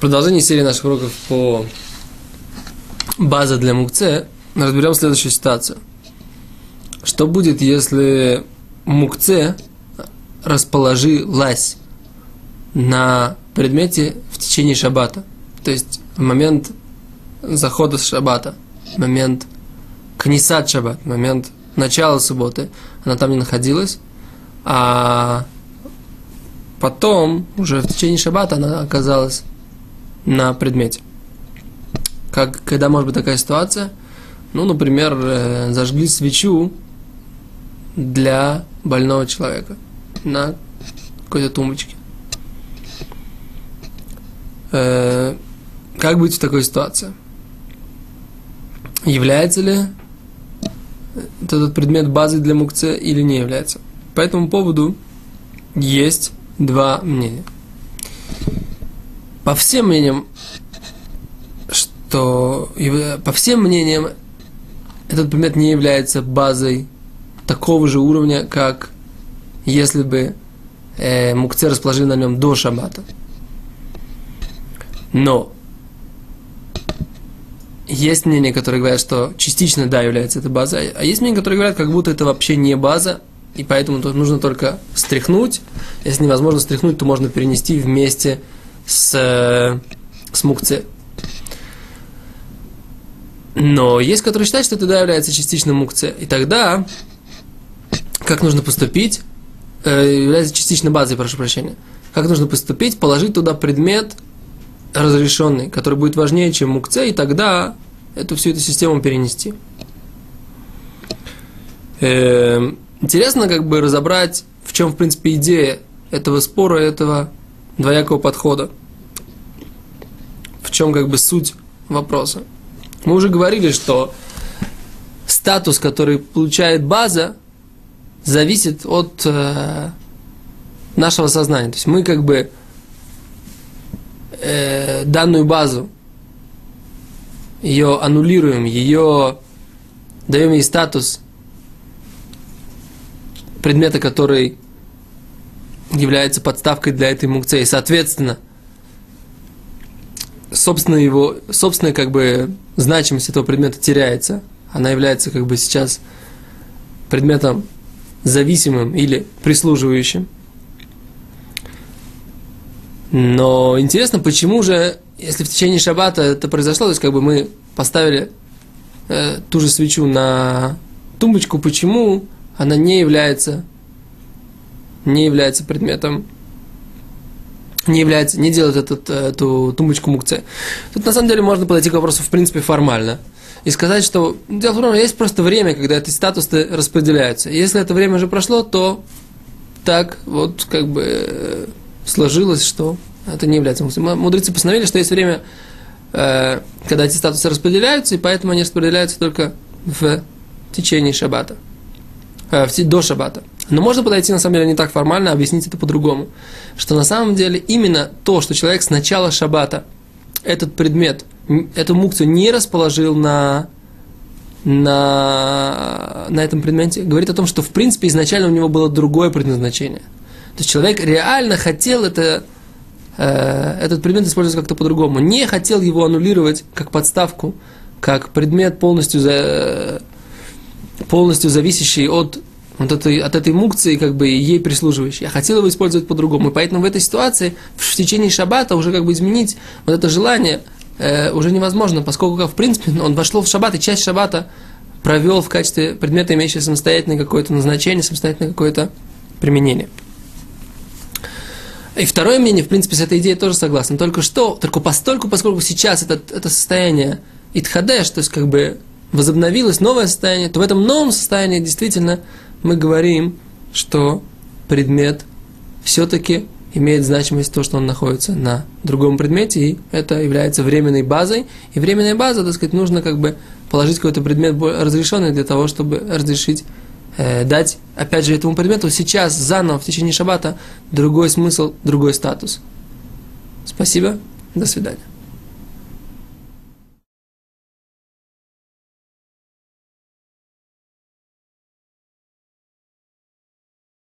продолжении серии наших уроков по базе для мукце разберем следующую ситуацию. Что будет, если мукце расположилась на предмете в течение шаббата? То есть в момент захода с шаббата, момент книсат шаббат, момент начала субботы, она там не находилась, а потом, уже в течение шаббата, она оказалась на предмете. Как, когда может быть такая ситуация? Ну, например, э, зажгли свечу для больного человека на какой-то тумбочке. Э, как быть в такой ситуации? Является ли этот предмет базой для мукце или не является? По этому поводу есть два мнения. По всем мнениям, что по всем мнениям этот предмет не является базой такого же уровня, как если бы э, мукце расположили на нем до шаббата. Но есть мнения, которые говорят, что частично, да, является это базой, а есть мнения, которые говорят, как будто это вообще не база, и поэтому тут нужно только стряхнуть. Если невозможно стряхнуть, то можно перенести вместе с, э, с мукце. Но есть, которые считают, что это да, является частично мукце. И тогда, как нужно поступить, э, является частично базой, прошу прощения. Как нужно поступить? Положить туда предмет разрешенный, который будет важнее, чем мукце, и тогда эту всю эту систему перенести. Э, интересно как бы разобрать, в чем, в принципе, идея этого спора, этого двоякого подхода. Чем как бы суть вопроса. Мы уже говорили, что статус, который получает база, зависит от э, нашего сознания. То есть мы как бы э, данную базу, ее аннулируем, ее даем ей статус предмета, который является подставкой для этой мукции. Соответственно, собственная его, собственная как бы значимость этого предмета теряется. Она является как бы сейчас предметом зависимым или прислуживающим. Но интересно, почему же, если в течение шаббата это произошло, то есть как бы мы поставили э, ту же свечу на тумбочку, почему она не является, не является предметом, не является, не делает этот, эту тумбочку мукце. Тут на самом деле можно подойти к вопросу в принципе формально и сказать, что дело в том, есть просто время, когда эти статусы распределяются. Если это время уже прошло, то так вот как бы э, сложилось, что это не является мусульманом. Мудрецы постановили, что есть время, э, когда эти статусы распределяются, и поэтому они распределяются только в течение шаббата, э, до шаббата. Но можно подойти, на самом деле, не так формально, а объяснить это по-другому. Что на самом деле именно то, что человек с начала шаббата этот предмет, эту мукцию не расположил на, на, на этом предмете, говорит о том, что в принципе изначально у него было другое предназначение – то есть человек реально хотел это, э, этот предмет использовать как-то по-другому. Не хотел его аннулировать как подставку, как предмет полностью, за, полностью зависящий от, от, этой, от этой мукции, как бы ей прислуживающий. Я хотел его использовать по-другому. И поэтому в этой ситуации в течение шаббата уже как бы изменить вот это желание э, уже невозможно, поскольку, в принципе, он вошел в шаббат, и часть шаббата провел в качестве предмета, имеющего самостоятельное какое-то назначение, самостоятельное какое-то применение. И второе мнение, в принципе, с этой идеей тоже согласен. Только что, только постольку, поскольку сейчас это, это состояние итхадеш, то есть как бы возобновилось новое состояние, то в этом новом состоянии действительно мы говорим, что предмет все-таки имеет значимость то, что он находится на другом предмете, и это является временной базой. И временная база, так сказать, нужно как бы положить какой-то предмет разрешенный для того, чтобы разрешить э, дать, опять же, этому предмету сейчас, заново, в течение шаббата, другой смысл, другой статус. Спасибо, до свидания.